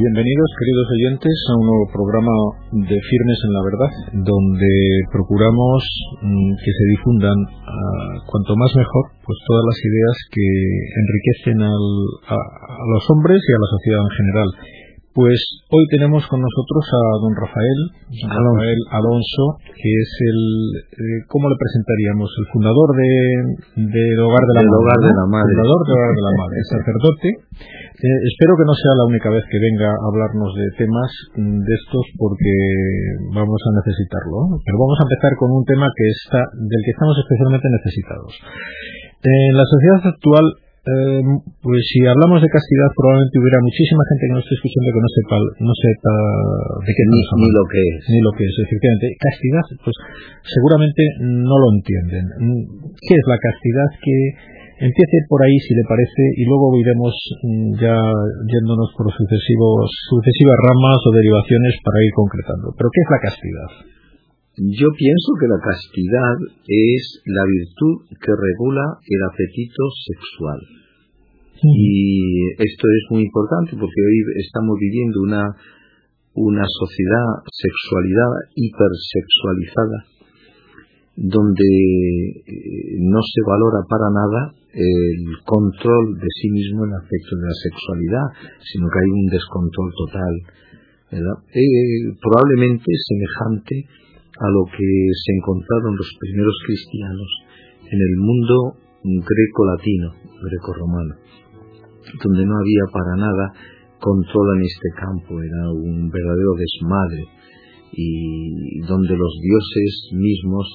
Bienvenidos, queridos oyentes, a un nuevo programa de Firmes en la Verdad, donde procuramos mm, que se difundan, ah, cuanto más mejor, pues todas las ideas que enriquecen a los hombres y a la sociedad en general. Pues hoy tenemos con nosotros a don Rafael, Rafael Alonso, que es el, eh, ¿cómo le presentaríamos? El fundador de, del Hogar de la Madre. Hogar de la Madre. Fundador del Hogar de la Madre, sacerdote. Eh, espero que no sea la única vez que venga a hablarnos de temas mm, de estos porque vamos a necesitarlo. Pero vamos a empezar con un tema que está, del que estamos especialmente necesitados. En la sociedad actual eh, pues si hablamos de castidad probablemente hubiera muchísima gente que nos esté escuchando que no sepa no sepa de qué ni, ni lo que es. Ni lo que es efectivamente. Castidad pues seguramente no lo entienden. Qué es la castidad que empiece por ahí si le parece y luego iremos mm, ya yéndonos por sucesivos sucesivas ramas o derivaciones para ir concretando. Pero qué es la castidad yo pienso que la castidad es la virtud que regula el apetito sexual. Y esto es muy importante porque hoy estamos viviendo una, una sociedad sexualidad hipersexualizada donde eh, no se valora para nada el control de sí mismo en aspecto de la sexualidad, sino que hay un descontrol total. Eh, probablemente semejante a lo que se encontraron los primeros cristianos en el mundo greco-latino, greco-romano, donde no había para nada control en este campo, era un verdadero desmadre y donde los dioses mismos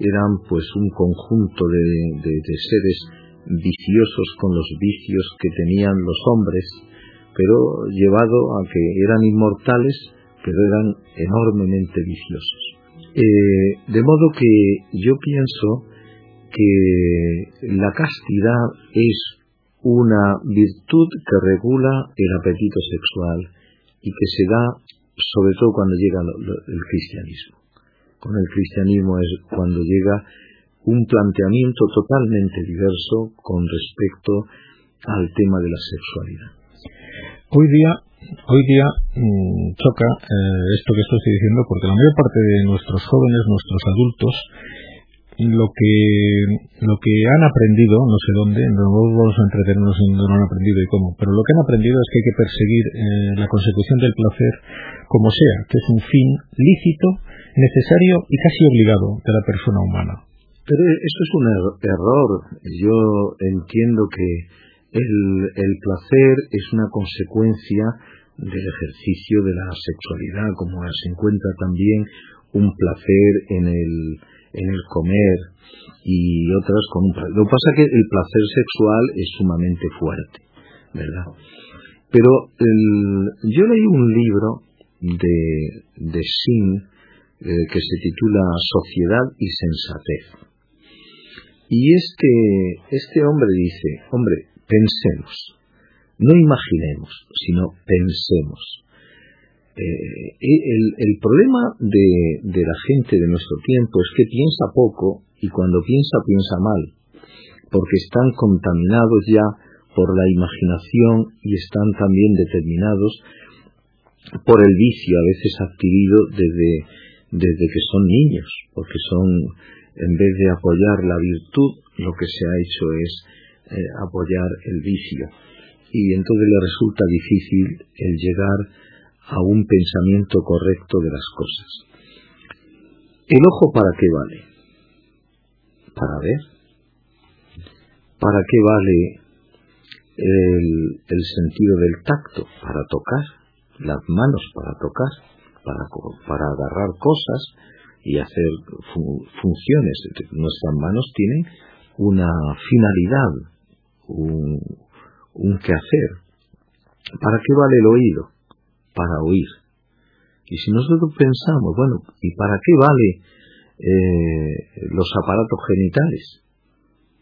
eran pues un conjunto de, de seres viciosos con los vicios que tenían los hombres, pero llevado a que eran inmortales, pero eran enormemente viciosos. Eh, de modo que yo pienso que la castidad es una virtud que regula el apetito sexual y que se da sobre todo cuando llega el cristianismo. Con el cristianismo es cuando llega un planteamiento totalmente diverso con respecto al tema de la sexualidad. Hoy día hoy día mmm, choca eh, esto que estoy diciendo porque la mayor parte de nuestros jóvenes, nuestros adultos, lo que lo que han aprendido, no sé dónde, no vamos a entretenernos en dónde lo han aprendido y cómo, pero lo que han aprendido es que hay que perseguir eh, la consecución del placer como sea, que es un fin lícito, necesario y casi obligado de la persona humana. Pero eso es un er-, error. Yo entiendo que el, el placer es una consecuencia del ejercicio de la sexualidad, como se encuentra también un placer en el, en el comer y otras con un placer. Lo que pasa es que el placer sexual es sumamente fuerte, ¿verdad? Pero yo leí un libro de, de Sin eh, que se titula Sociedad y Sensatez. Y este, este hombre dice, hombre, pensemos, no imaginemos, sino pensemos. Eh, el, el, problema de, de la gente de nuestro tiempo es que piensa poco y cuando piensa piensa mal, porque están contaminados ya por la imaginación y están también determinados por el vicio a veces adquirido desde, desde que son niños, porque son, en vez de apoyar la virtud, lo que se ha hecho es eh, apoyar el vicio. Y entonces le resulta difícil el llegar a un pensamiento correcto de las cosas. ¿El ojo para qué vale? Para ver. ¿Para qué vale el, el sentido del tacto? Para tocar. Las manos para tocar. Para, agarrar cosas y hacer funciones. Nuestras manos tienen una finalidad, un, un quehacer. ¿Para qué vale el oído? Para oír. Y si nosotros pensamos, bueno, ¿y para qué vale eh, los aparatos genitales?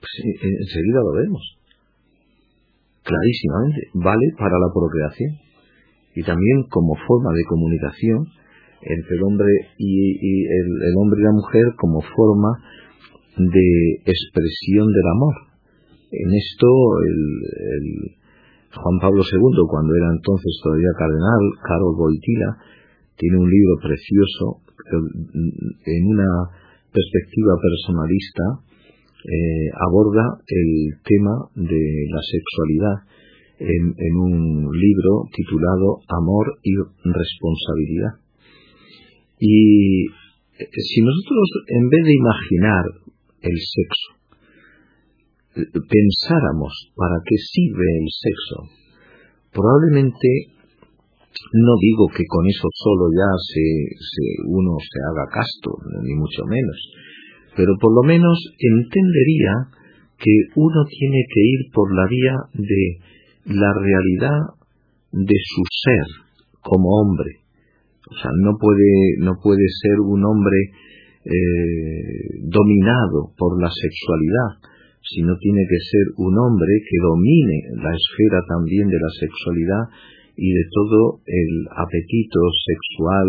Pues enseguida lo vemos. Clarísimamente, vale para la procreación. Y también como forma de comunicación entre el hombre y, el, el, hombre y la mujer como forma de expresión del amor en esto el, Juan Pablo II, cuando era entonces todavía cardenal, Carol Boitila, tiene un libro precioso en una perspectiva personalista eh, aborda el tema de la sexualidad en, un libro titulado Amor y Responsabilidad. Y eh, si nosotros, en vez de imaginar el sexo, pensáramos para qué sirve el sexo, probablemente no digo que con eso solo ya se, uno se haga casto, ni mucho menos, pero por lo menos entendería que uno tiene que ir por la vía de la realidad de su ser como hombre. O sea, no puede, no puede ser un hombre eh, dominado por la sexualidad, sino tiene que ser un hombre que domine la esfera también de la sexualidad y de todo el apetito sexual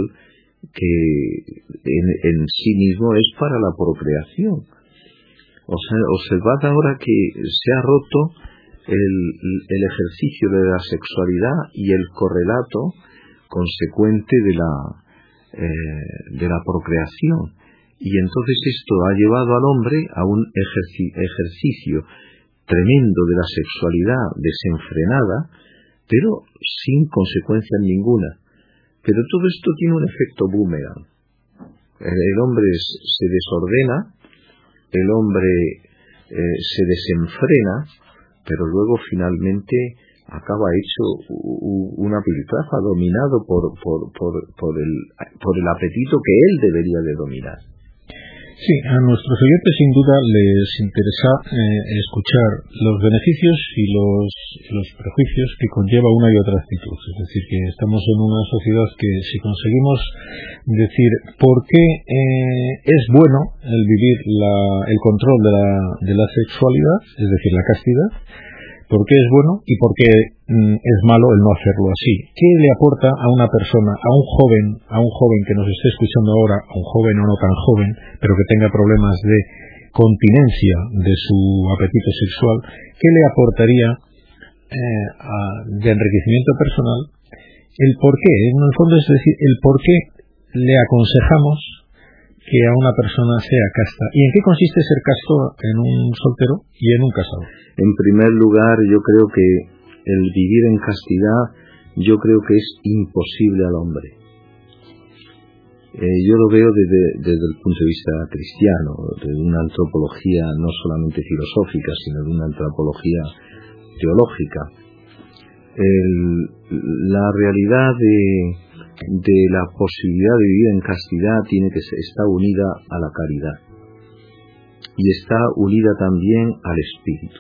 que en, sí mismo es para la procreación. O observad ahora que se ha roto el, ejercicio de la sexualidad y el correlato consecuente de la, eh, de la procreación. Y entonces esto ha llevado al hombre a un ejercicio tremendo de la sexualidad desenfrenada, pero sin consecuencia ninguna. Pero todo esto tiene un efecto boomerang. El, hombre se desordena, el hombre eh, se desenfrena, pero luego finalmente acaba hecho una piltrafa dominado por, por, por, por, el, por el apetito que él debería de dominar. Sí, a nuestros oyentes sin duda les interesa eh, escuchar los beneficios y los, los prejuicios que conlleva una y otra actitud. Es decir, que estamos en una sociedad que si conseguimos decir por qué eh, es bueno el vivir la, el control de la, de la sexualidad, es decir, la castidad, por qué es bueno y por qué mm, es malo el no hacerlo así. ¿Qué le aporta a una persona, a un joven, a un joven que nos esté escuchando ahora, a un joven o no tan joven, pero que tenga problemas de continencia de su apetito sexual, qué le aportaría eh, de enriquecimiento personal el por qué, en el fondo es decir, el por qué le aconsejamos que a una persona sea casta. ¿Y en qué consiste ser casto en un soltero y en un casado? En primer lugar, yo creo que el vivir en castidad, yo creo que es imposible al hombre. Eh, yo lo veo desde, desde, el punto de vista cristiano, de una antropología no solamente filosófica, sino de una antropología teológica. la realidad de, de la posibilidad de vivir en castidad tiene que está unida a la caridad y está unida también al espíritu.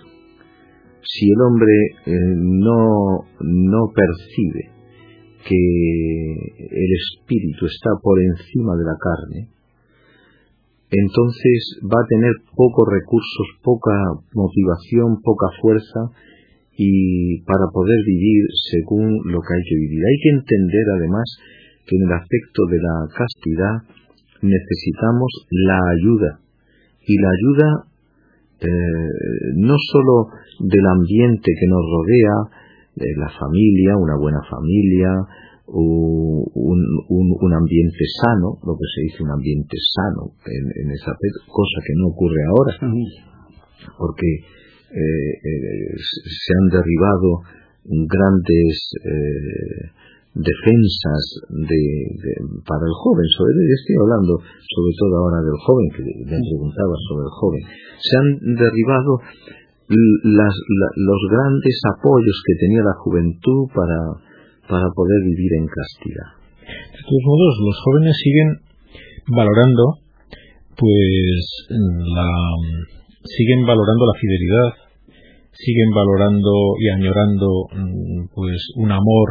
Si el hombre eh, no, no percibe que el espíritu está por encima de la carne, entonces va a tener pocos recursos, poca motivación, poca fuerza y para poder vivir según lo que hay que vivir. Hay que entender además que en el aspecto de la castidad necesitamos la ayuda. Y la ayuda eh, no solo del ambiente que nos rodea, de la familia, una buena familia, un, un, ambiente sano, lo que se dice un ambiente sano en, en esa cosa que no ocurre ahora, porque eh, eh, se han derribado grandes eh, defensas de, para el joven, sobre estoy hablando sobre todo ahora del joven, que me preguntaba sobre el joven, se han derribado las, los grandes apoyos que tenía la juventud para, para poder vivir en castidad. De todos modos, los jóvenes siguen valorando pues la siguen valorando la fidelidad, siguen valorando y añorando mm, pues un amor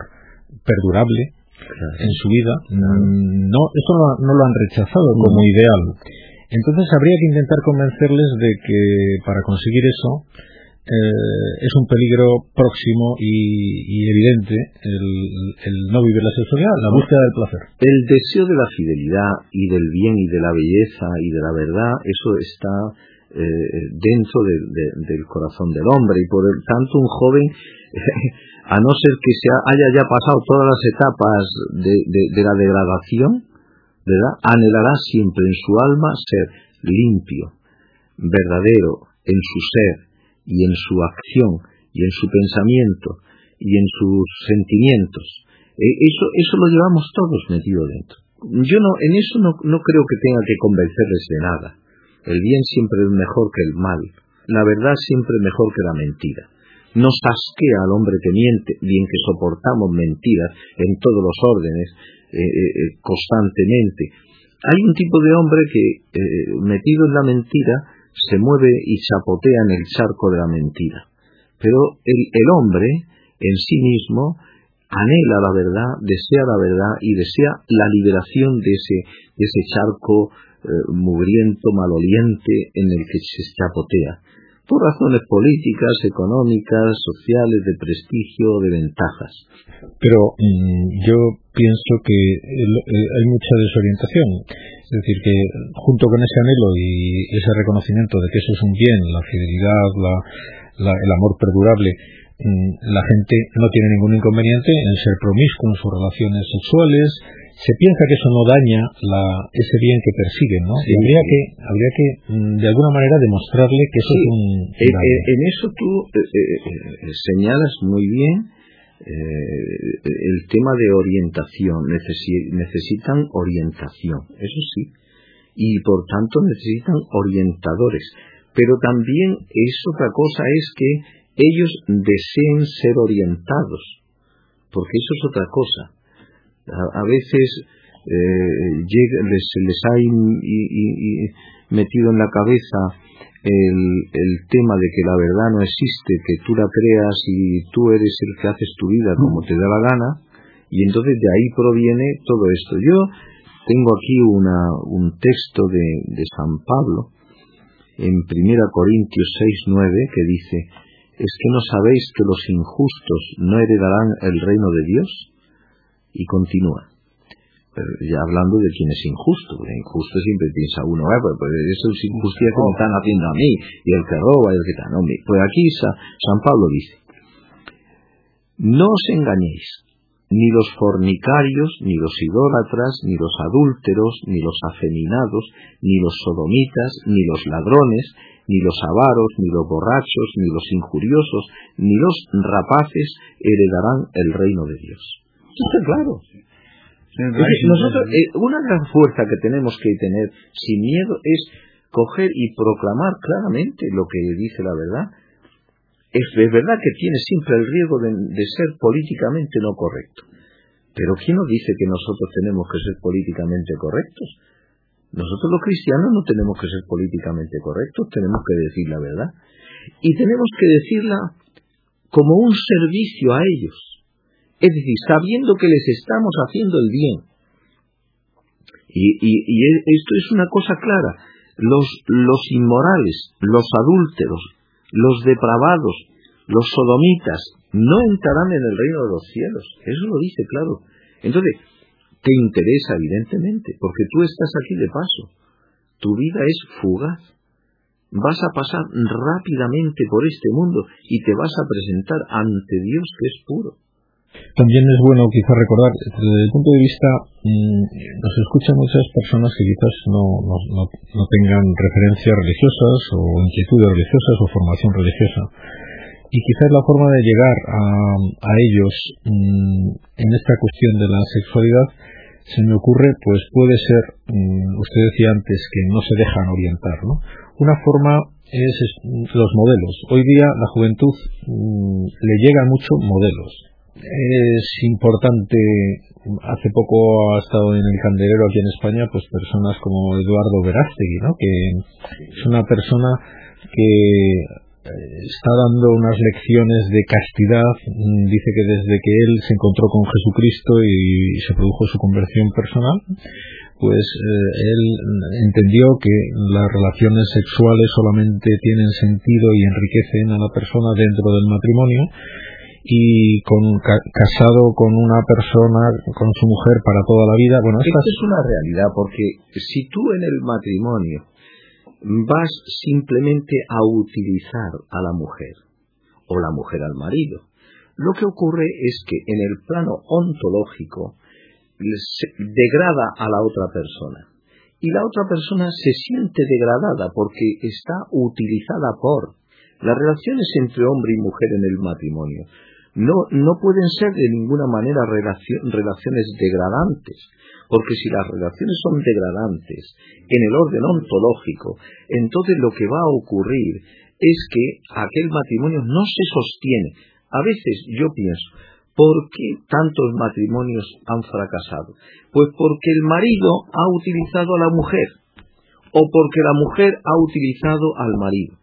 perdurable en su vida. No, eso no, lo han rechazado como ideal. Entonces habría que intentar convencerles de que para conseguir eso eh, es un peligro próximo y, evidente el, el, no vivir la sexualidad, la búsqueda del placer. El deseo de la fidelidad y del bien y de la belleza y de la verdad, eso está dentro del corazón del hombre y por el tanto un joven a no ser que se haya ya pasado todas las etapas de, la degradación ¿verdad? anhelará siempre en su alma ser limpio verdadero en su ser y en su acción y en su pensamiento y en sus sentimientos eso, eso lo llevamos todos metido dentro yo no, en eso no, no creo que tenga que convencerles de nada. El bien siempre es mejor que el mal. La verdad siempre mejor que la mentira. Nos asquea al hombre que miente, bien que soportamos mentiras en todos los órdenes, eh, eh, eh, constantemente. Hay un tipo de hombre que, metido en la mentira, se mueve y chapotea en el charco de la mentira. Pero el, hombre, en sí mismo, anhela la verdad, desea la verdad y desea la liberación de ese, de ese charco mugriento, maloliente en el que se chapotea, por razones políticas, económicas, sociales, de prestigio, de ventajas. Pero mm, yo pienso que hay mucha desorientación. Es decir, que junto con ese anhelo y ese reconocimiento de que eso es un bien, la fidelidad, el amor perdurable, Mm, la gente no tiene ningún inconveniente en ser promiscuo en sus relaciones sexuales, se piensa que eso no daña ese bien que persiguen, ¿no? habría que, habría que mm, de alguna manera demostrarle que eso es un... Eh, eh, en eso tú eh, señalas muy bien el tema de orientación. necesitan orientación, eso sí. Y por tanto necesitan orientadores. Pero también es otra cosa, es que ellos deseen ser orientados, porque eso es otra cosa. A, veces eh, se les ha metido en la cabeza el, el, tema de que la verdad no existe, que tú la creas y tú eres el que haces tu vida como te da la gana, y entonces de ahí proviene todo esto. Yo tengo aquí una, un texto de, de San Pablo en 1 Corintios 6.9 que dice, ¿Es que no sabéis que los injustos no heredarán el reino de Dios? Y continúa. Ya hablando de quién es injusto, porque injusto siempre piensa uno, eh, pues, pues, eso es injusticia me están haciendo a mí, y el que roba, y el que. No, pues aquí San Pablo dice, no os engañéis, ni los fornicarios, ni los idólatras, ni los adúlteros, ni los afeminados, ni los sodomitas, ni los ladrones, ni los avaros, ni los borrachos, ni los injuriosos, ni los rapaces heredarán el reino de Dios. Está claro. Nosotros, eh, una gran fuerza que tenemos que tener sin miedo es coger y proclamar claramente lo que dice la verdad. Es, verdad que tiene siempre el riesgo de, de ser políticamente no correcto. Pero ¿quién nos dice que nosotros tenemos que ser políticamente correctos? Nosotros los cristianos no tenemos que ser políticamente correctos, tenemos que decir la verdad. Y tenemos que decirla como un servicio a ellos. Es decir, sabiendo que les estamos haciendo el bien. Y, e, esto es una cosa clara. Los, los inmorales, los adúlteros, los depravados, los sodomitas, no entrarán en el reino de los cielos. Eso lo dice claro. Entonces, te interesa, evidentemente, porque tú estás aquí de paso. Tu vida es fugaz. Vas a pasar rápidamente por este mundo y te vas a presentar ante Dios que es puro. También es bueno quizás recordar, desde el punto de vista, mm, nos escuchan muchas personas que quizás no, no, no, tengan referencias religiosas o inquietudes religiosas o formación religiosa. Y quizás la forma de llegar a, a ellos mm, en esta cuestión de la sexualidad se me ocurre, pues puede ser, mm, usted decía antes que no se dejan orientar, ¿no? Una forma es, los modelos. Hoy día la juventud le llegan mucho modelos. Es importante, hace poco ha estado en el candelero aquí en España, pues personas como Eduardo Verástegui, ¿no? Que es una persona que está dando unas lecciones de castidad. Dice que desde que él se encontró con Jesucristo y se produjo su conversión personal, pues eh, él entendió que las relaciones sexuales solamente tienen sentido y enriquecen a la persona dentro del matrimonio y con casado con una persona, con su mujer para toda la vida. Bueno, esta es una realidad porque si tú en el matrimonio vas simplemente a utilizar a la mujer o la mujer al marido. Lo que ocurre es que en el plano ontológico se degrada a la otra persona y la otra persona se siente degradada porque está utilizada por las relaciones entre hombre y mujer en el matrimonio. No, no pueden ser de ninguna manera relaciones degradantes, porque si las relaciones son degradantes en el orden ontológico, entonces lo que va a ocurrir es que aquel matrimonio no se sostiene. A veces yo pienso, ¿por qué tantos matrimonios han fracasado? Pues porque el marido ha utilizado a la mujer, o porque la mujer ha utilizado al marido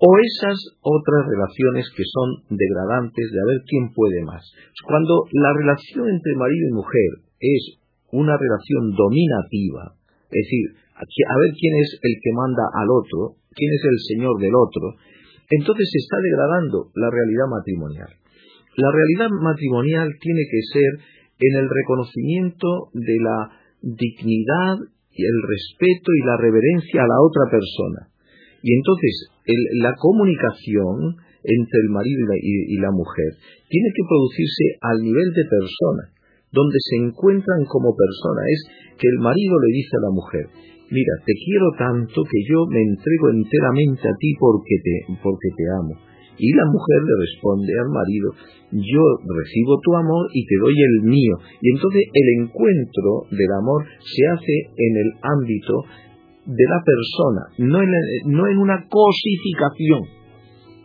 o esas otras relaciones que son degradantes de a ver quién puede más. Cuando la relación entre marido y mujer es una relación dominativa, es decir, a ver quién es el que manda al otro, quién es el señor del otro, entonces se está degradando la realidad matrimonial. La realidad matrimonial tiene que ser en el reconocimiento de la dignidad y el respeto y la reverencia a la otra persona. Y entonces la comunicación entre el marido y la, mujer tiene que producirse al nivel de persona, donde se encuentran como persona. Es que el marido le dice a la mujer, mira, te quiero tanto que yo me entrego enteramente a ti porque te, porque te amo. Y la mujer le responde al marido, yo recibo tu amor y te doy el mío. Y entonces el encuentro del amor se hace en el ámbito de la persona, no en, no en una cosificación,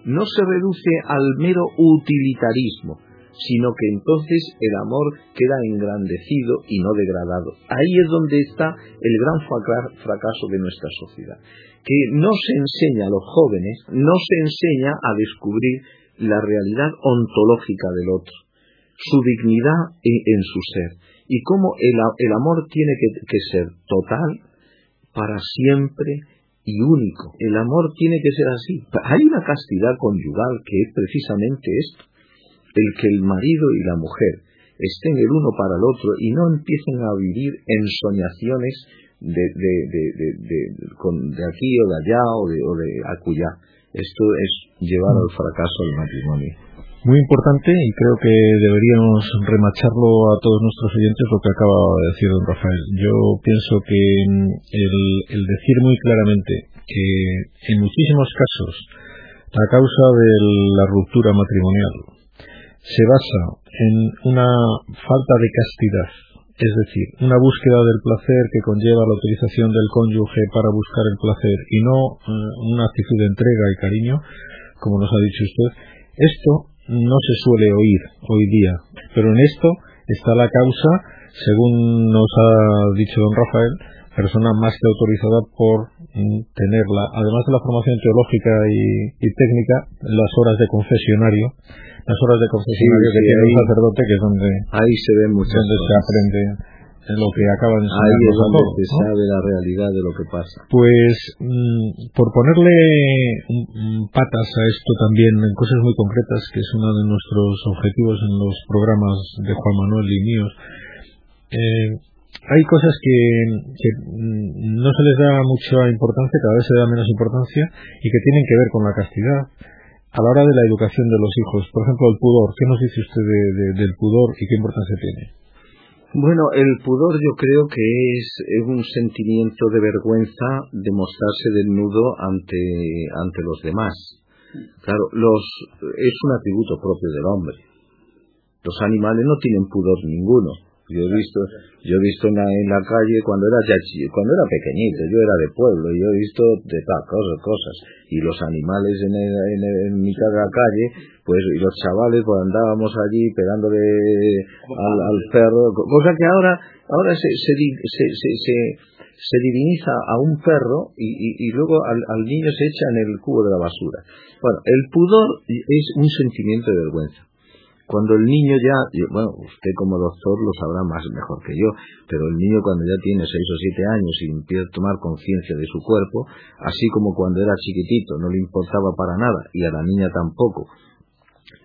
no se reduce al mero utilitarismo, sino que entonces el amor queda engrandecido y no degradado. Ahí es donde está el gran fracaso de nuestra sociedad, que no se enseña a los jóvenes, no se enseña a descubrir la realidad ontológica del otro, su dignidad en, su ser, y cómo el, amor tiene que ser total, para siempre y único. El amor tiene que ser así. Hay una castidad conyugal que es precisamente esto, el que el marido y la mujer estén el uno para el otro y no empiecen a vivir en soñaciones de, de, de, de aquí o de allá o de, o de acullá. Esto es llevar al fracaso el matrimonio muy importante y creo que deberíamos remacharlo a todos nuestros oyentes lo que acaba de decir don Rafael. Yo pienso que mm, el, decir muy claramente que en muchísimos casos la causa de la ruptura matrimonial se basa en una falta de castidad, es decir, una búsqueda del placer que conlleva la utilización del cónyuge para buscar el placer y no eh, una actitud de entrega y cariño, como nos ha dicho usted. Esto no se suele oír hoy día, pero en esto está la causa, según nos ha dicho don Rafael, persona más que autorizada por mm, tenerla, además de la formación teológica y, técnica, las horas de confesionario, las horas de confesionario que tiene el sacerdote, que es donde, ahí se ve muchas donde se aprende en lo que acaba de Ahí es donde se sabe la realidad de lo que pasa. Pues mm, por ponerle patas a esto también en cosas muy concretas, que es uno de nuestros objetivos en los programas de Juan Manuel y míos, eh, hay cosas que, que, mm, no se les da mucha importancia, cada vez se da menos importancia y que tienen que ver con la castidad a la hora de la educación de los hijos. Por ejemplo, el pudor. ¿Qué nos dice usted del pudor y qué importancia tiene? Bueno, el pudor yo creo que es, un sentimiento de vergüenza de mostrarse desnudo ante, ante los demás. Claro, los, es un atributo propio del hombre. Los animales no tienen pudor ninguno. Yo he visto, yo he visto en la, en la calle cuando era cuando era pequeñito, yo era de pueblo, yo he visto de tal cosas, cosas. Y los animales en, en, en, mitad de la calle, pues y los chavales pues andábamos allí pegándole al, al perro, cosa que ahora, ahora se, se, se, se, se diviniza a un perro y, y, y luego al, al, niño se echa en el cubo de la basura. Bueno, el pudor es un sentimiento de vergüenza. Cuando el niño ya, bueno, usted como doctor lo sabrá más mejor que yo, pero el niño cuando ya tiene seis o siete años y empieza a tomar conciencia de su cuerpo, así como cuando era chiquitito no le importaba para nada y a la niña tampoco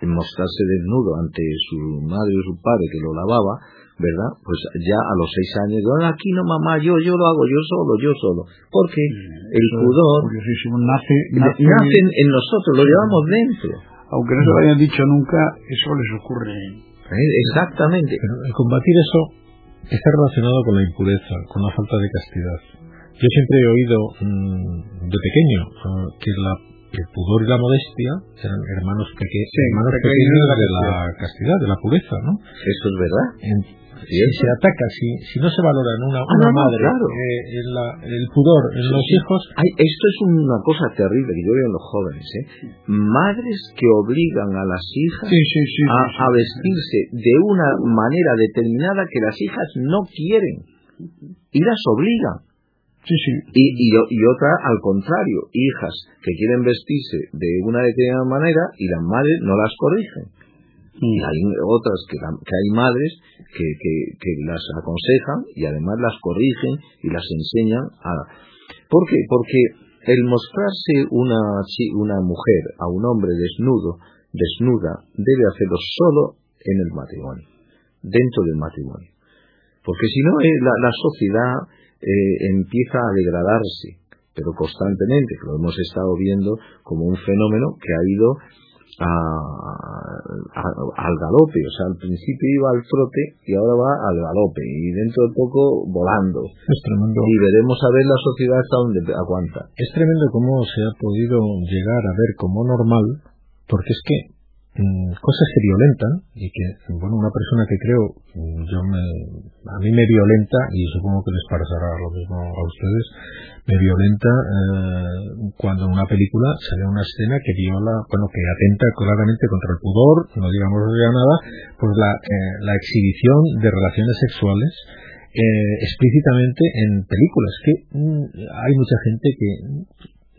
mostrarse desnudo ante su madre o su padre que lo lavaba, ¿verdad? Pues ya a los seis años, yo aquí no mamá, yo, yo lo hago yo solo, yo solo. Porque el pudor nace, nace, nace en, nosotros, lo llevamos dentro. Aunque no se lo hayan dicho nunca, eso les ocurre. ¿Eh? Exactamente. Pero el combatir eso está relacionado con la impureza, con la falta de castidad. Yo siempre he oído mmm, de pequeño uh, que la, el pudor y la modestia eran hermanos, peque sí, hermanos pequeños de la castidad, de la pureza, ¿no? Eso es verdad. En, si se ataca, si, si no se valora en una, ah, una no, madre claro. eh, en la, el pudor en sí, los sí. hijos. Ay, esto es una cosa terrible que yo veo en los jóvenes. ¿eh? Madres que obligan a las hijas sí, a, a, vestirse de una manera determinada que las hijas no quieren y las obligan. Sí, sí. Y, y, y, otra al contrario, hijas que quieren vestirse de una determinada manera y las madres no las corrigen. Y hay otras que, hay madres que, que, las aconsejan y además las corrigen y las enseñan a... ¿Por qué? Porque el mostrarse una, una mujer a un hombre desnudo, desnuda, debe hacerlo solo en el matrimonio, dentro del matrimonio. Porque si no, la, la sociedad eh, empieza a degradarse, pero constantemente, lo hemos estado viendo como un fenómeno que ha ido a, a, al galope, o sea, al principio iba al trote y ahora va al galope y dentro de poco volando. Es tremendo. Y veremos a ver la sociedad hasta dónde aguanta. Es tremendo cómo se ha podido llegar a ver como normal, porque es que mmm, cosas se violentan y que, bueno, una persona que creo, yo me, a mí me violenta y supongo que les pasará lo mismo a ustedes, me violenta eh, cuando en una película sale una escena que viola, bueno, que atenta claramente contra el pudor, no digamos ya nada, pues la, eh, la exhibición de relaciones sexuales eh, explícitamente en películas, que mmm, hay mucha gente que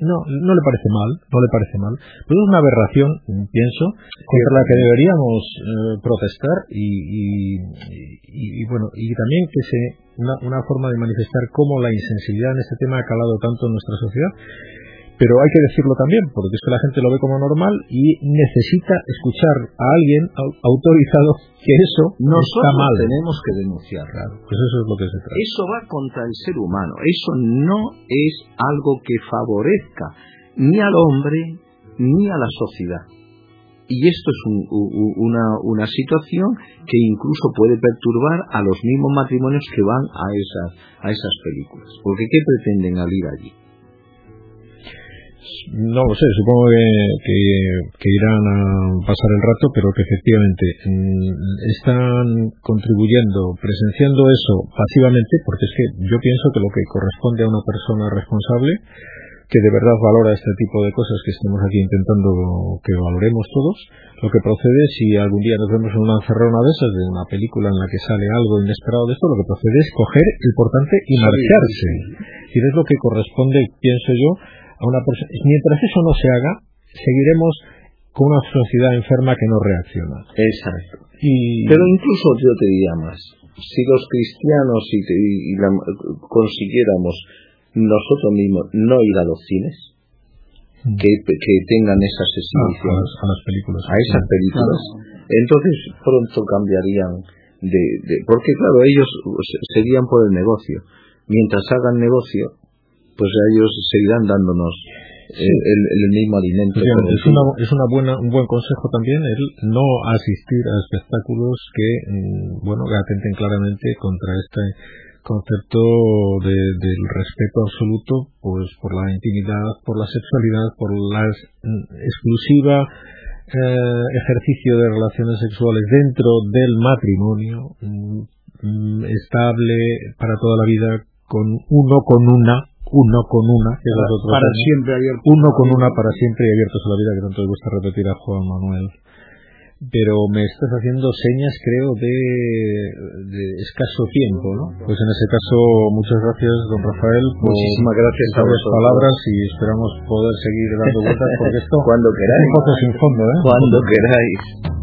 no, no le parece mal, no le parece mal, pero es una aberración, pienso, contra la que deberíamos eh, protestar y, y, y, y, bueno, y también que se una, una forma de manifestar cómo la insensibilidad en este tema ha calado tanto en nuestra sociedad pero hay que decirlo también, porque es que la gente lo ve como normal y necesita escuchar a alguien autorizado que eso no está mal. tenemos que denunciar. Claro, pues eso es lo que se trata. Eso va contra el ser humano. Eso no es algo que favorezca ni al hombre ni a la sociedad. Y esto es un, una, una situación que incluso puede perturbar a los mismos matrimonios que van a esas, a esas películas. Porque ¿qué pretenden al ir allí? No lo sé, supongo que, que, que, irán a pasar el rato, pero que efectivamente mmm, están contribuyendo, presenciando eso pasivamente, porque es que yo pienso que lo que corresponde a una persona responsable, que de verdad valora este tipo de cosas que estamos aquí intentando que valoremos todos, lo que procede si algún día nos vemos en una encerrona de esas, de una película en la que sale algo inesperado de esto, lo que procede es coger el portante y marcharse. Y es lo que corresponde, pienso yo, a una persona. Mientras eso no se haga, seguiremos con una sociedad enferma que no reacciona. Exacto. Y... Pero incluso yo te diría más. Si los cristianos y, te, y la, consiguiéramos nosotros mismos no ir a los cines, mm. que, que, tengan esas exhibiciones ah, a, las, a, las, películas, a esas películas, claro. entonces pronto cambiarían de, de, porque claro ellos seguían por el negocio. Mientras hagan negocio, pues ellos seguirán dándonos sí. el, el, mismo alimento. Es, una, es una buena, un buen consejo también el no asistir a espectáculos que, mm, bueno, que atenten claramente contra este concepto de, del respeto absoluto pues por la intimidad, por la sexualidad, por la exclusiva eh, ejercicio de relaciones sexuales dentro del matrimonio mm, estable para toda la vida con uno con una uno con una, que para, es para siempre abierto. Uno con una para siempre y abiertos a la vida, que tanto le gusta repetir a Juan Manuel. Pero me estás haciendo señas, creo, de, de escaso tiempo, ¿no? Pues en ese caso, muchas gracias, don Rafael, por Muchísimas gracias a las palabras y esperamos poder seguir dando vueltas porque esto cuando queráis. es un poco sin fondo, ¿eh? Cuando queráis.